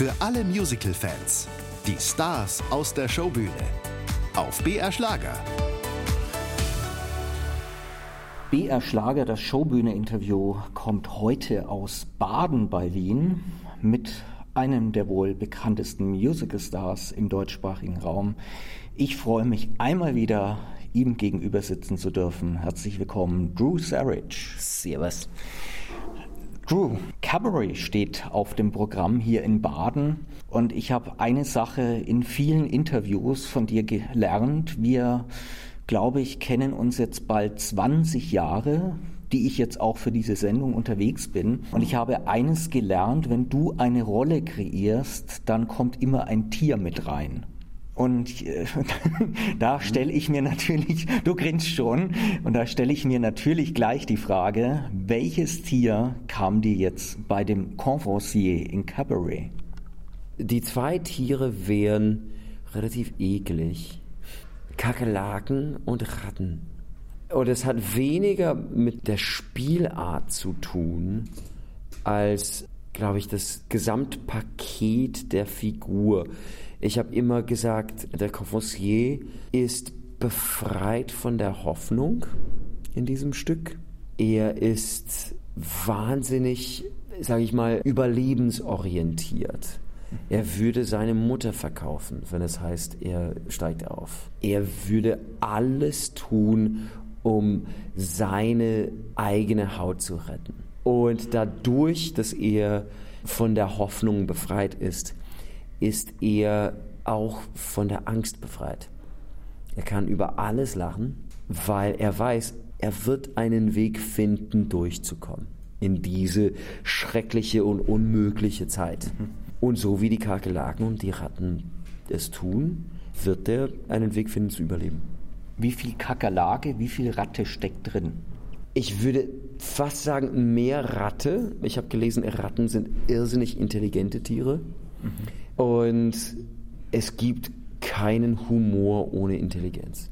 Für alle Musical-Fans. Die Stars aus der Showbühne. Auf BR Schlager. BR Schlager, das Showbühne-Interview, kommt heute aus Baden bei Wien mit einem der wohl bekanntesten Musical-Stars im deutschsprachigen Raum. Ich freue mich einmal wieder, ihm gegenüber sitzen zu dürfen. Herzlich willkommen, Drew Sarich. Servus. Drew, Cabaret steht auf dem Programm hier in Baden und ich habe eine Sache in vielen Interviews von dir gelernt. Wir, glaube ich, kennen uns jetzt bald 20 Jahre die ich jetzt auch für diese Sendung unterwegs bin. Und ich habe eines gelernt, wenn du eine Rolle kreierst, dann kommt immer ein Tier mit rein. Und da stelle ich mir natürlich, du grinst schon, und da stelle ich mir natürlich gleich die Frage, welches Tier kam dir jetzt bei dem Confoncier in Cabaret? Die zwei Tiere wären relativ eklig. Kakerlaken und Ratten. Und es hat weniger mit der Spielart zu tun, als, glaube ich, das Gesamtpaket der Figur. Ich habe immer gesagt, der Confoncier ist befreit von der Hoffnung in diesem Stück. Er ist wahnsinnig, sage ich mal, überlebensorientiert. Er würde seine Mutter verkaufen, wenn es heißt, er steigt auf. Er würde alles tun, um seine eigene Haut zu retten. Und dadurch, dass er von der Hoffnung befreit ist, ist er auch von der Angst befreit. Er kann über alles lachen, weil er weiß, er wird einen Weg finden, durchzukommen in diese schreckliche und unmögliche Zeit. Und so wie die Kakerlaken und die Ratten es tun, wird er einen Weg finden zu überleben. Wie viel Kakerlake, wie viel Ratte steckt drin? Ich würde fast sagen, mehr Ratte. Ich habe gelesen, Ratten sind irrsinnig intelligente Tiere. Mhm. Und es gibt keinen Humor ohne Intelligenz.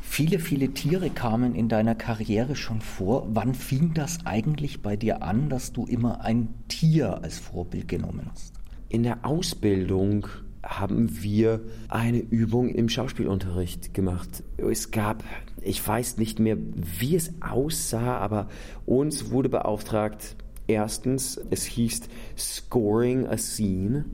Viele, viele Tiere kamen in deiner Karriere schon vor. Wann fing das eigentlich bei dir an, dass du immer ein Tier als Vorbild genommen hast? In der Ausbildung haben wir eine Übung im Schauspielunterricht gemacht. Es gab, ich weiß nicht mehr, wie es aussah, aber uns wurde beauftragt, erstens, es hieß Scoring a Scene,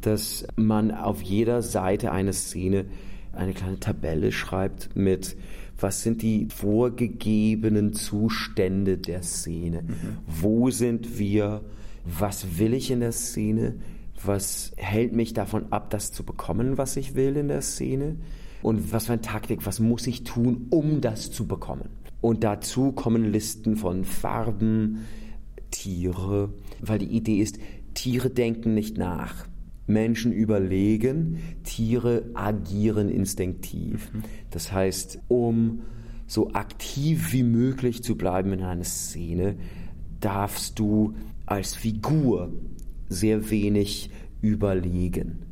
dass man auf jeder Seite einer Szene eine kleine Tabelle schreibt mit, was sind die vorgegebenen Zustände der Szene? Mhm. Wo sind wir? Was will ich in der Szene? Was hält mich davon ab, das zu bekommen, was ich will in der Szene? Und was für eine Taktik, was muss ich tun, um das zu bekommen? Und dazu kommen Listen von Farben, Tiere, weil die Idee ist, Tiere denken nicht nach. Menschen überlegen, Tiere agieren instinktiv. Das heißt, um so aktiv wie möglich zu bleiben in einer Szene, darfst du als Figur sehr wenig überlegen.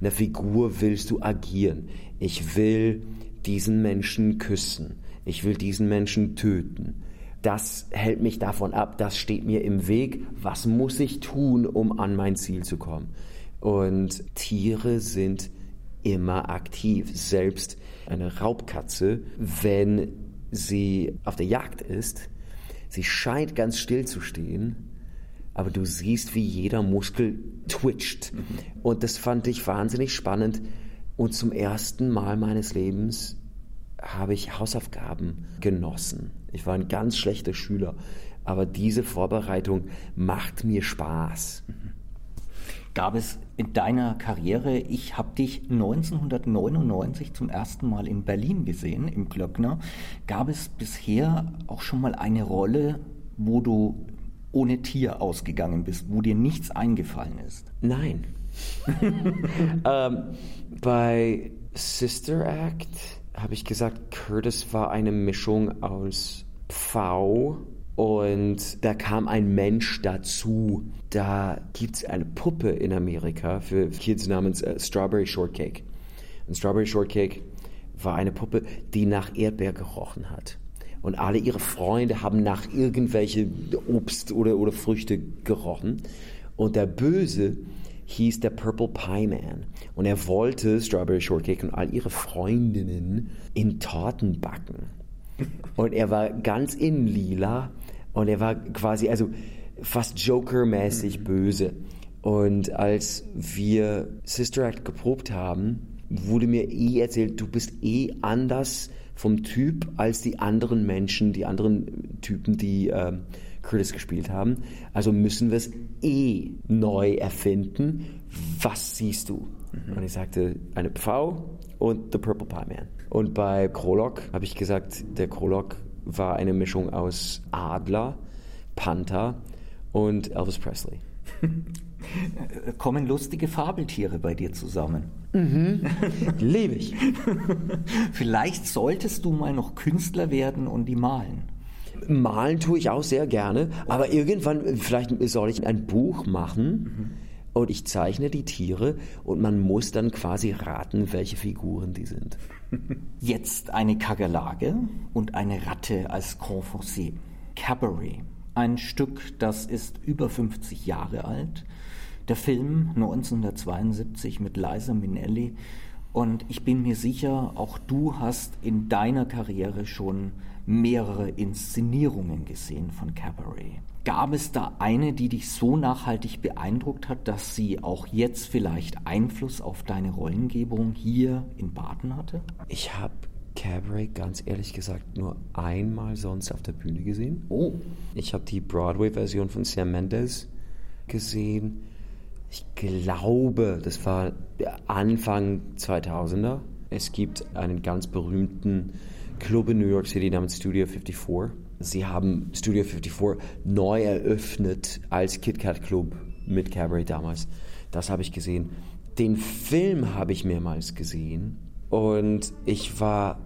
In der Figur willst du agieren. Ich will diesen Menschen küssen. Ich will diesen Menschen töten. Das hält mich davon ab, das steht mir im Weg. Was muss ich tun, um an mein Ziel zu kommen? Und Tiere sind immer aktiv. Selbst eine Raubkatze, wenn sie auf der Jagd ist, sie scheint ganz still zu stehen, aber du siehst, wie jeder Muskel twitcht. Mhm. Und das fand ich wahnsinnig spannend. Und zum ersten Mal meines Lebens habe ich Hausaufgaben genossen. Ich war ein ganz schlechter Schüler, aber diese Vorbereitung macht mir Spaß. Gab es in deiner Karriere, ich habe dich 1999 zum ersten Mal in Berlin gesehen, im Glöckner, gab es bisher auch schon mal eine Rolle, wo du ohne Tier ausgegangen bist, wo dir nichts eingefallen ist? Nein. ähm, bei Sister Act habe ich gesagt, Curtis war eine Mischung aus V und da kam ein Mensch dazu. Da gibt es eine Puppe in Amerika für Kids namens uh, Strawberry Shortcake. Und Strawberry Shortcake war eine Puppe, die nach Erdbeer gerochen hat und alle ihre Freunde haben nach irgendwelche Obst oder, oder Früchte gerochen. Und der Böse hieß der Purple Pie Man. Und er wollte Strawberry Shortcake und all ihre Freundinnen in Torten backen. Und er war ganz in lila und er war quasi, also fast Joker-mäßig mhm. böse. Und als wir Sister Act geprobt haben, wurde mir eh erzählt, du bist eh anders vom Typ als die anderen Menschen, die anderen Typen, die ähm, Curtis gespielt haben. Also müssen wir es eh neu erfinden. Was siehst du? Mhm. Und ich sagte, eine Pfau und The Purple Pie Man. Und bei Krolok habe ich gesagt, der Krolok war eine Mischung aus Adler, Panther und Elvis Presley. Kommen lustige Fabeltiere bei dir zusammen? Mhm. Lebe ich. Vielleicht solltest du mal noch Künstler werden und die malen. Malen tue ich auch sehr gerne, aber irgendwann, vielleicht soll ich ein Buch machen mhm. und ich zeichne die Tiere und man muss dann quasi raten, welche Figuren die sind. Jetzt eine Kakerlake und eine Ratte als Confonsé. Cabaret. Ein Stück, das ist über 50 Jahre alt. Der Film 1972 mit Liza Minnelli. Und ich bin mir sicher, auch du hast in deiner Karriere schon mehrere Inszenierungen gesehen von Cabaret. Gab es da eine, die dich so nachhaltig beeindruckt hat, dass sie auch jetzt vielleicht Einfluss auf deine Rollengebung hier in Baden hatte? Ich habe Cabaret ganz ehrlich gesagt nur einmal sonst auf der Bühne gesehen. Oh. Ich habe die Broadway-Version von Sam Mendes gesehen. Ich glaube, das war Anfang 2000er. Es gibt einen ganz berühmten Club in New York City namens Studio 54. Sie haben Studio 54 neu eröffnet als Kit Kat Club mit Cabaret damals. Das habe ich gesehen. Den Film habe ich mehrmals gesehen und ich war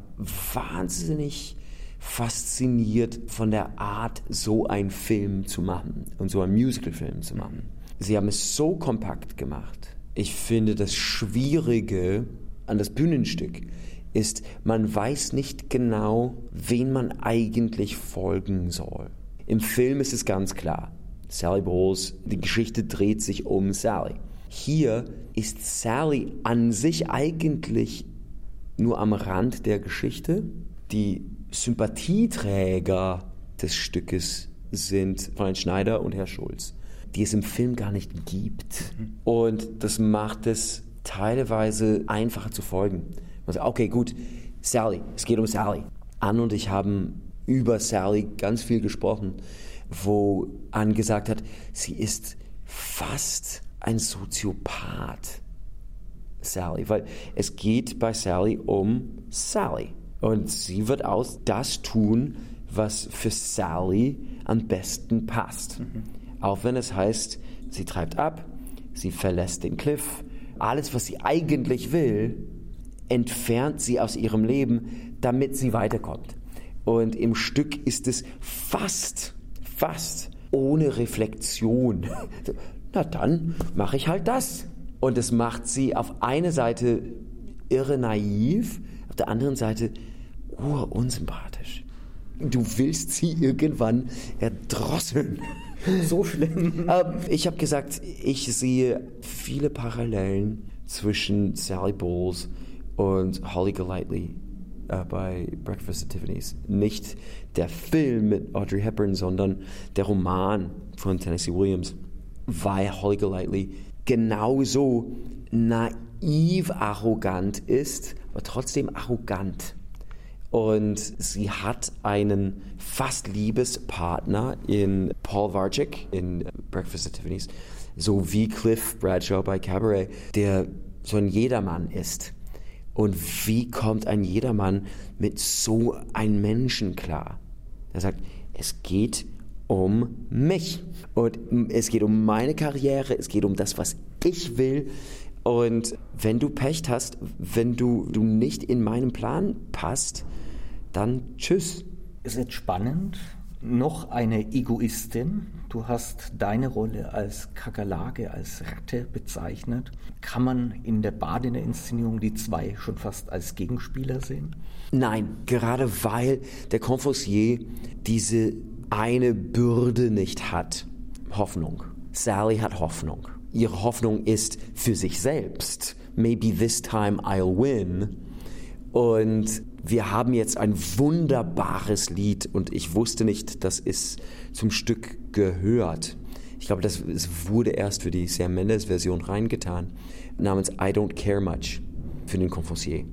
wahnsinnig fasziniert von der Art, so einen Film zu machen und so einen Musicalfilm zu machen. Sie haben es so kompakt gemacht. Ich finde das Schwierige an das Bühnenstück ist, man weiß nicht genau, wen man eigentlich folgen soll. Im Film ist es ganz klar. Sally Bowles, die Geschichte dreht sich um Sally. Hier ist Sally an sich eigentlich nur am Rand der Geschichte. Die Sympathieträger des Stückes sind Fräulein Schneider und Herr Schulz, die es im Film gar nicht gibt. Und das macht es teilweise einfacher zu folgen. Man sagt, okay, gut, Sally, es geht um Sally. Anne und ich haben über Sally ganz viel gesprochen, wo Anne gesagt hat, sie ist fast ein Soziopath. Sally, weil es geht bei Sally um Sally. Und sie wird aus das tun, was für Sally am besten passt. Mhm. Auch wenn es heißt, sie treibt ab, sie verlässt den Cliff. Alles, was sie eigentlich will, entfernt sie aus ihrem Leben, damit sie weiterkommt. Und im Stück ist es fast, fast ohne Reflexion. Na dann mache ich halt das. Und es macht sie auf eine Seite irre naiv, auf der anderen Seite urunsympathisch. Du willst sie irgendwann erdrosseln. So schlimm. Ähm, ich habe gesagt, ich sehe viele Parallelen zwischen Sally Bowles und Holly Golightly äh, bei Breakfast at Tiffany's. Nicht der Film mit Audrey Hepburn, sondern der Roman von Tennessee Williams, weil Holly Golightly genauso naiv arrogant ist, aber trotzdem arrogant. Und sie hat einen fast Liebespartner in Paul Varchik in Breakfast at Tiffany's, so wie Cliff Bradshaw bei Cabaret, der so ein Jedermann ist. Und wie kommt ein Jedermann mit so einem Menschen klar? Er sagt, es geht um mich. Und es geht um meine Karriere, es geht um das, was ich will. Und wenn du Pech hast, wenn du, du nicht in meinen Plan passt, dann tschüss. Es ist spannend. Noch eine Egoistin. Du hast deine Rolle als Kakerlake, als Ratte bezeichnet. Kann man in der Badener Inszenierung die zwei schon fast als Gegenspieler sehen? Nein, gerade weil der Confossier diese eine Bürde nicht hat. Hoffnung. Sally hat Hoffnung. ihre Hoffnung ist für sich selbst. Maybe this time I'll win. Und wir haben jetzt ein wunderbares Lied und ich wusste nicht, dass es zum Stück gehört. Ich glaube, das wurde erst für die Sam Mendes Version reingetan, namens I Don't Care Much für den Confoncier.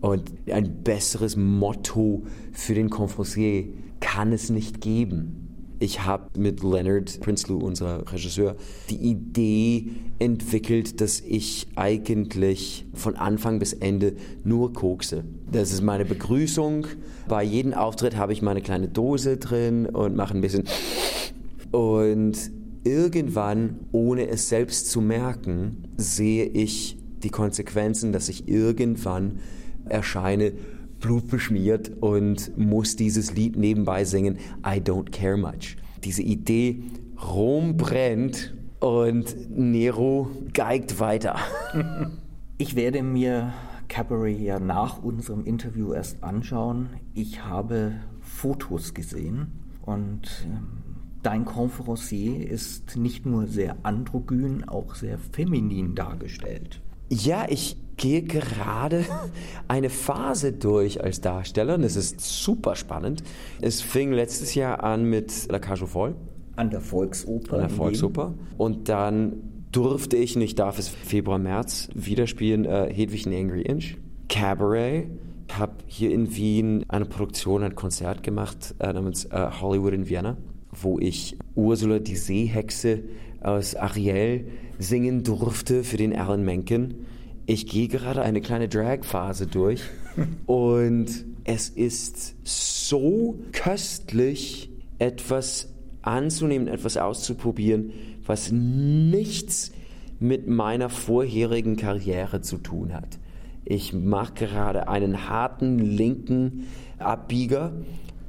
Und ein besseres Motto für den Confoncier kann es nicht geben. Ich habe mit Leonard Prinsloo, unser Regisseur, die Idee entwickelt, dass ich eigentlich von Anfang bis Ende nur kokse. Das ist meine Begrüßung. Bei jedem Auftritt habe ich meine kleine Dose drin und mache ein bisschen. Und irgendwann, ohne es selbst zu merken, sehe ich die Konsequenzen, dass ich irgendwann erscheine blutbeschmiert und muss dieses Lied nebenbei singen, I don't care much. Diese Idee, Rom brennt und Nero geigt weiter. Ich werde mir Cabaret ja nach unserem Interview erst anschauen. Ich habe Fotos gesehen und ähm, dein Conferencier ist nicht nur sehr androgyn, auch sehr feminin dargestellt. Ja, ich gehe gerade eine Phase durch als Darsteller und es ist super spannend. Es fing letztes Jahr an mit La Cage aux Folles. An der Volksoper. An der Volksoper. Und dann durfte ich, und ich darf es Februar, März wieder spielen, äh, Hedwig in Angry Inch. Cabaret. Ich habe hier in Wien eine Produktion, ein Konzert gemacht äh, namens äh, Hollywood in Vienna, wo ich Ursula, die Seehexe aus Ariel, singen durfte für den Alan Menken ich gehe gerade eine kleine Drag-Phase durch und es ist so köstlich, etwas anzunehmen, etwas auszuprobieren, was nichts mit meiner vorherigen Karriere zu tun hat. Ich mache gerade einen harten linken Abbieger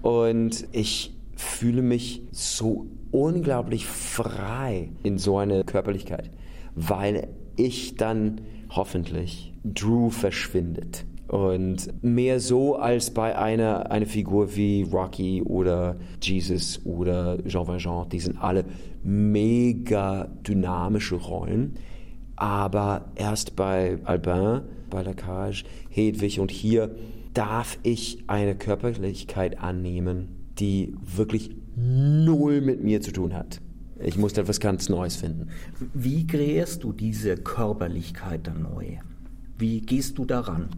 und ich fühle mich so unglaublich frei in so einer Körperlichkeit, weil ich dann hoffentlich, Drew verschwindet. Und mehr so als bei einer eine Figur wie Rocky oder Jesus oder Jean Valjean. Die sind alle mega dynamische Rollen. Aber erst bei Albin, bei Lacage, Hedwig und hier darf ich eine Körperlichkeit annehmen, die wirklich null mit mir zu tun hat. Ich musste etwas ganz Neues finden. Wie kreierst du diese Körperlichkeit dann neu? Wie gehst du daran?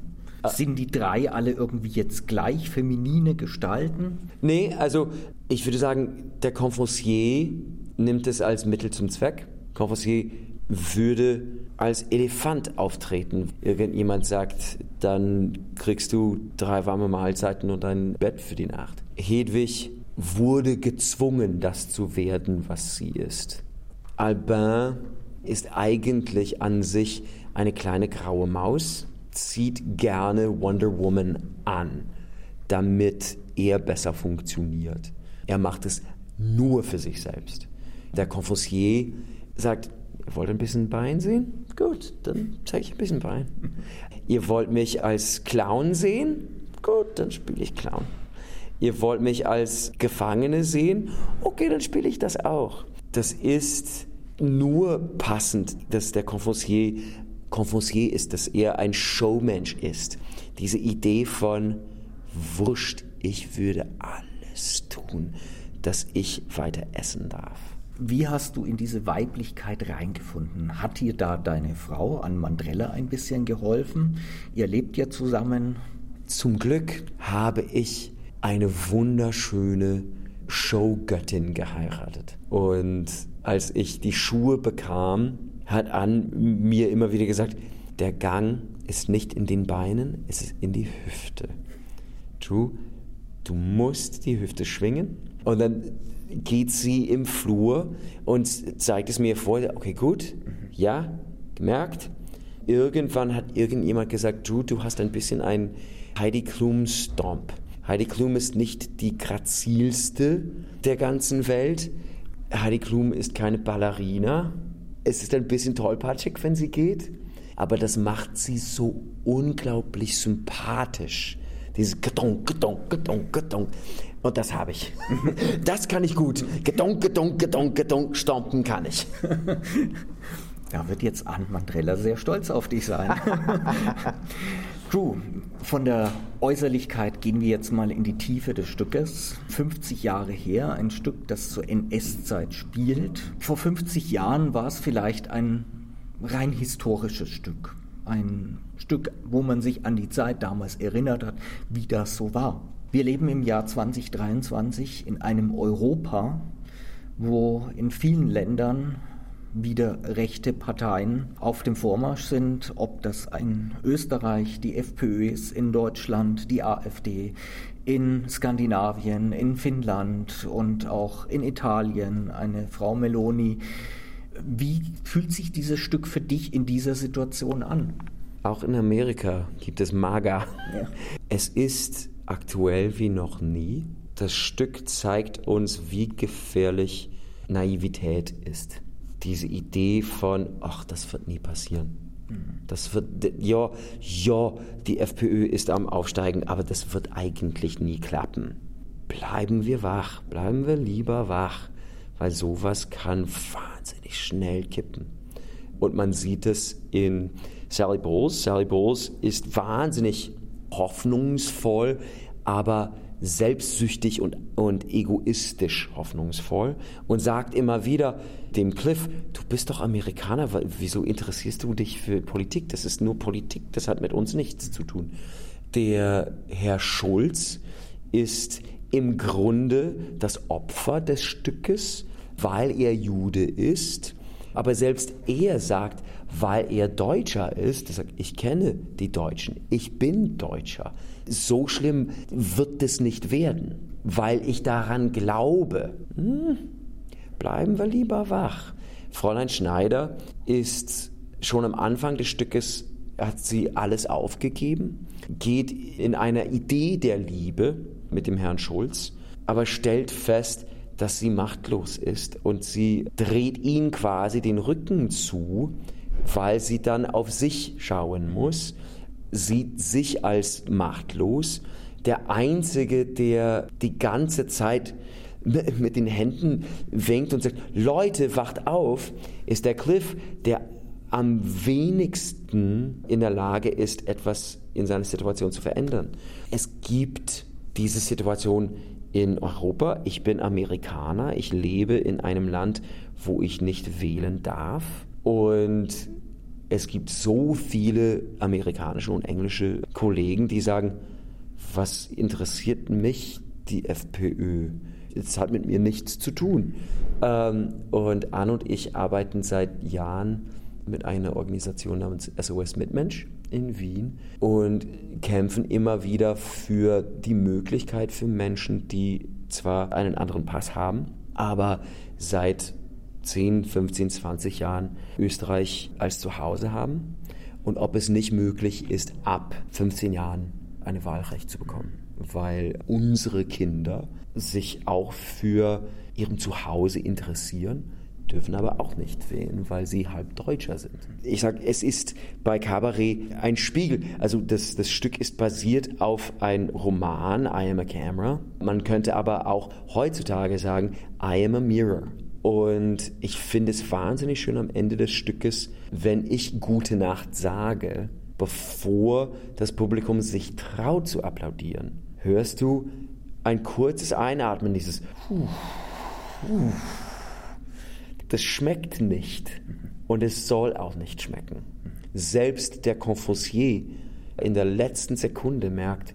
Ah. Sind die drei alle irgendwie jetzt gleich feminine Gestalten? Nee, also ich würde sagen, der Confoncier nimmt es als Mittel zum Zweck. Confoncier würde als Elefant auftreten. Irgendjemand sagt, dann kriegst du drei warme Mahlzeiten und ein Bett für die Nacht. Hedwig wurde gezwungen, das zu werden, was sie ist. Albin ist eigentlich an sich eine kleine graue Maus, zieht gerne Wonder Woman an, damit er besser funktioniert. Er macht es nur für sich selbst. Der Confoncier sagt, ihr wollt ein bisschen Bein sehen? Gut, dann zeige ich ein bisschen Bein. Ihr wollt mich als Clown sehen? Gut, dann spiele ich Clown ihr wollt mich als Gefangene sehen, okay, dann spiele ich das auch. Das ist nur passend, dass der Confoncier Confoncier ist, dass er ein Showmensch ist. Diese Idee von wurscht, ich würde alles tun, dass ich weiter essen darf. Wie hast du in diese Weiblichkeit reingefunden? Hat dir da deine Frau an Mandrella ein bisschen geholfen? Ihr lebt ja zusammen. Zum Glück habe ich eine wunderschöne Showgöttin geheiratet. Und als ich die Schuhe bekam, hat Ann mir immer wieder gesagt, der Gang ist nicht in den Beinen, es ist in die Hüfte. Drew, du musst die Hüfte schwingen. Und dann geht sie im Flur und zeigt es mir vor. Okay, gut, ja, gemerkt. Irgendwann hat irgendjemand gesagt, Drew, du hast ein bisschen ein Heidi Klum Stomp. Heidi Klum ist nicht die grazilste der ganzen Welt. Heidi Klum ist keine Ballerina. Es ist ein bisschen tollpatschig, wenn sie geht, aber das macht sie so unglaublich sympathisch. Dieses Gedong, Gedong, Gedong, Gedong. Und das habe ich. Das kann ich gut. Gedong, Gedong, Gedong, Gedong, stompen kann ich. Da wird jetzt Arndt Mandrella sehr stolz auf dich sein. Drew, von der Äußerlichkeit gehen wir jetzt mal in die Tiefe des Stückes. 50 Jahre her, ein Stück, das zur NS-Zeit spielt. Vor 50 Jahren war es vielleicht ein rein historisches Stück. Ein Stück, wo man sich an die Zeit damals erinnert hat, wie das so war. Wir leben im Jahr 2023 in einem Europa, wo in vielen Ländern wieder rechte Parteien auf dem Vormarsch sind, ob das ein Österreich, die FPÖ ist, in Deutschland, die AfD, in Skandinavien, in Finnland und auch in Italien eine Frau Meloni. Wie fühlt sich dieses Stück für dich in dieser Situation an? Auch in Amerika gibt es MAGA. Ja. Es ist aktuell wie noch nie. Das Stück zeigt uns, wie gefährlich Naivität ist diese Idee von, ach, das wird nie passieren. Das wird, ja, ja, die FPÖ ist am Aufsteigen, aber das wird eigentlich nie klappen. Bleiben wir wach, bleiben wir lieber wach, weil sowas kann wahnsinnig schnell kippen. Und man sieht es in Sally Bowles. Sally Bowles ist wahnsinnig hoffnungsvoll, aber selbstsüchtig und, und egoistisch hoffnungsvoll und sagt immer wieder dem Cliff, du bist doch Amerikaner, wieso interessierst du dich für Politik? Das ist nur Politik, das hat mit uns nichts zu tun. Der Herr Schulz ist im Grunde das Opfer des Stückes, weil er Jude ist. Aber selbst er sagt, weil er Deutscher ist, er sagt, ich kenne die Deutschen, ich bin Deutscher so schlimm wird es nicht werden, weil ich daran glaube. Hm, bleiben wir lieber wach. Fräulein Schneider ist schon am Anfang des Stückes, hat sie alles aufgegeben, geht in einer Idee der Liebe mit dem Herrn Schulz, aber stellt fest, dass sie machtlos ist und sie dreht ihn quasi den Rücken zu, weil sie dann auf sich schauen muss sieht sich als machtlos. Der Einzige, der die ganze Zeit mit den Händen winkt und sagt, Leute, wacht auf, ist der Cliff, der am wenigsten in der Lage ist, etwas in seiner Situation zu verändern. Es gibt diese Situation in Europa. Ich bin Amerikaner, ich lebe in einem Land, wo ich nicht wählen darf. Und es gibt so viele amerikanische und englische Kollegen, die sagen, was interessiert mich die FPÖ? Es hat mit mir nichts zu tun. Ähm, und Anne und ich arbeiten seit Jahren mit einer Organisation namens SOS Mitmensch in Wien und kämpfen immer wieder für die Möglichkeit für Menschen, die zwar einen anderen Pass haben, aber seit 10, 15, 20 Jahren Österreich als Zuhause haben und ob es nicht möglich ist, ab 15 Jahren ein Wahlrecht zu bekommen, weil unsere Kinder sich auch für ihrem Zuhause interessieren, dürfen aber auch nicht wählen, weil sie halb Deutscher sind. Ich sage, es ist bei Cabaret ein Spiegel. Also das, das Stück ist basiert auf einem Roman, I Am a Camera. Man könnte aber auch heutzutage sagen, I Am a Mirror. Und ich finde es wahnsinnig schön am Ende des Stückes, wenn ich Gute Nacht sage, bevor das Publikum sich traut zu applaudieren. Hörst du ein kurzes Einatmen, dieses Das schmeckt nicht und es soll auch nicht schmecken. Selbst der Confusier in der letzten Sekunde merkt,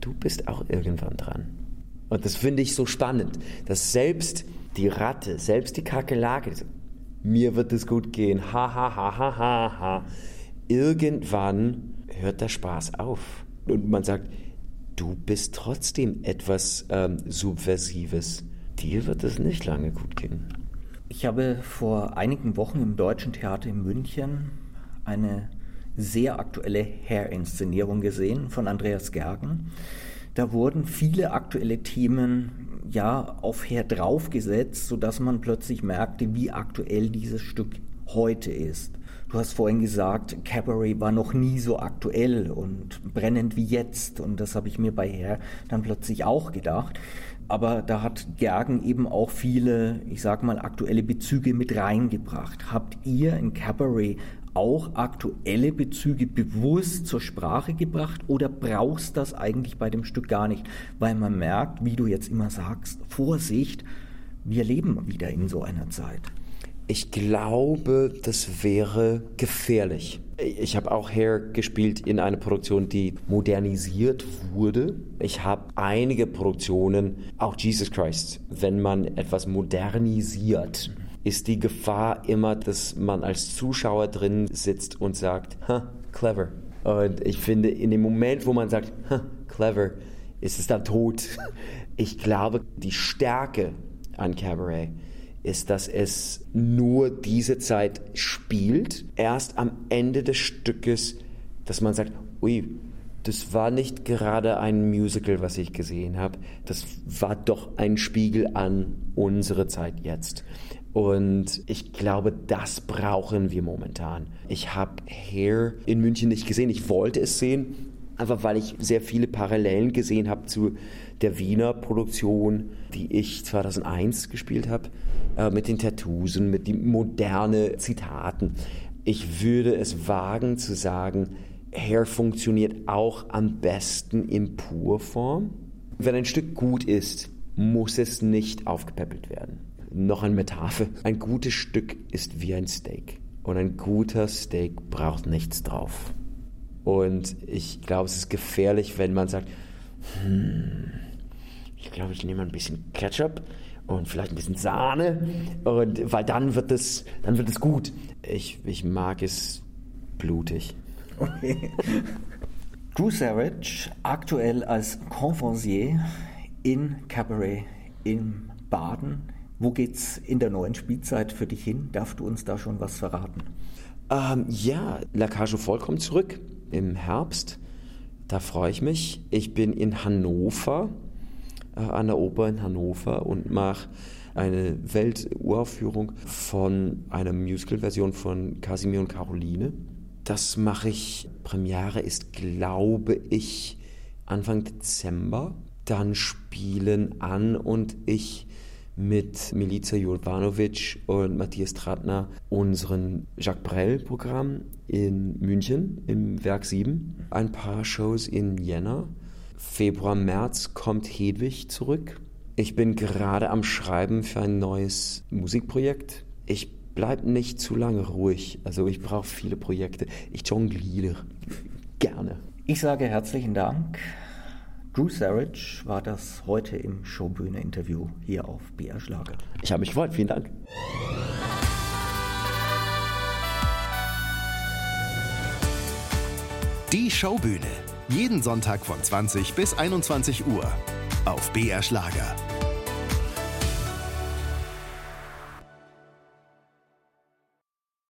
du bist auch irgendwann dran. Und das finde ich so spannend, dass selbst die Ratte, selbst die Kakerlake, mir wird es gut gehen, ha, ha, ha, ha, ha, ha. Irgendwann hört der Spaß auf. Und man sagt, du bist trotzdem etwas ähm, Subversives. Dir wird es nicht lange gut gehen. Ich habe vor einigen Wochen im Deutschen Theater in München eine sehr aktuelle Hair-Inszenierung gesehen von Andreas Gergen. Da wurden viele aktuelle Themen ja auf Her draufgesetzt, sodass man plötzlich merkte, wie aktuell dieses Stück heute ist. Du hast vorhin gesagt, Cabaret war noch nie so aktuell und brennend wie jetzt. Und das habe ich mir bei Herr dann plötzlich auch gedacht. Aber da hat Gergen eben auch viele, ich sag mal, aktuelle Bezüge mit reingebracht. Habt ihr in Cabaret auch aktuelle Bezüge bewusst zur Sprache gebracht oder brauchst das eigentlich bei dem Stück gar nicht? Weil man merkt, wie du jetzt immer sagst, Vorsicht, wir leben wieder in so einer Zeit. Ich glaube, das wäre gefährlich. Ich habe auch Hair gespielt in einer Produktion, die modernisiert wurde. Ich habe einige Produktionen, auch Jesus Christ, wenn man etwas modernisiert, ist die Gefahr immer, dass man als Zuschauer drin sitzt und sagt, ha, clever. Und ich finde, in dem Moment, wo man sagt, ha, clever, ist es dann tot. Ich glaube, die Stärke an Cabaret ist, dass es nur diese Zeit spielt. Erst am Ende des Stückes, dass man sagt, ui, das war nicht gerade ein Musical, was ich gesehen habe. Das war doch ein Spiegel an unsere Zeit jetzt. Und ich glaube, das brauchen wir momentan. Ich habe Hair in München nicht gesehen. Ich wollte es sehen, einfach weil ich sehr viele Parallelen gesehen habe zu der Wiener Produktion, die ich 2001 gespielt habe, äh, mit den Tattoos und mit den modernen Zitaten. Ich würde es wagen zu sagen, Hair funktioniert auch am besten in Purform. Wenn ein Stück gut ist, muss es nicht aufgepäppelt werden. Noch ein Metapher. Ein gutes Stück ist wie ein Steak. Und ein guter Steak braucht nichts drauf. Und ich glaube, es ist gefährlich, wenn man sagt, hm, ich glaube, ich nehme ein bisschen Ketchup und vielleicht ein bisschen Sahne, und, weil dann wird es, dann wird es gut. Ich, ich mag es blutig. Okay. Drew Savage, aktuell als Conferencier in Cabaret in Baden. Wo geht's in der neuen Spielzeit für dich hin? Darfst du uns da schon was verraten? Ähm, ja, La Cage vollkommen zurück im Herbst. Da freue ich mich. Ich bin in Hannover, äh, an der Oper in Hannover und mache eine Welturaufführung von einer Musical-Version von Casimir und Caroline. Das mache ich, Premiere ist, glaube ich, Anfang Dezember. Dann spielen Ann und ich mit Milica Jovanovic und Matthias Tratner unseren Jacques Brel-Programm in München im Werk 7. Ein paar Shows in Jänner. Februar, März kommt Hedwig zurück. Ich bin gerade am Schreiben für ein neues Musikprojekt. Ich bleibe nicht zu lange ruhig. Also ich brauche viele Projekte. Ich jongliere gerne. Ich sage herzlichen Dank. Drew Sarich war das heute im Showbühne-Interview hier auf BR Schlager. Ich habe mich gefreut. Vielen Dank. Die Showbühne. Jeden Sonntag von 20 bis 21 Uhr auf BR Schlager.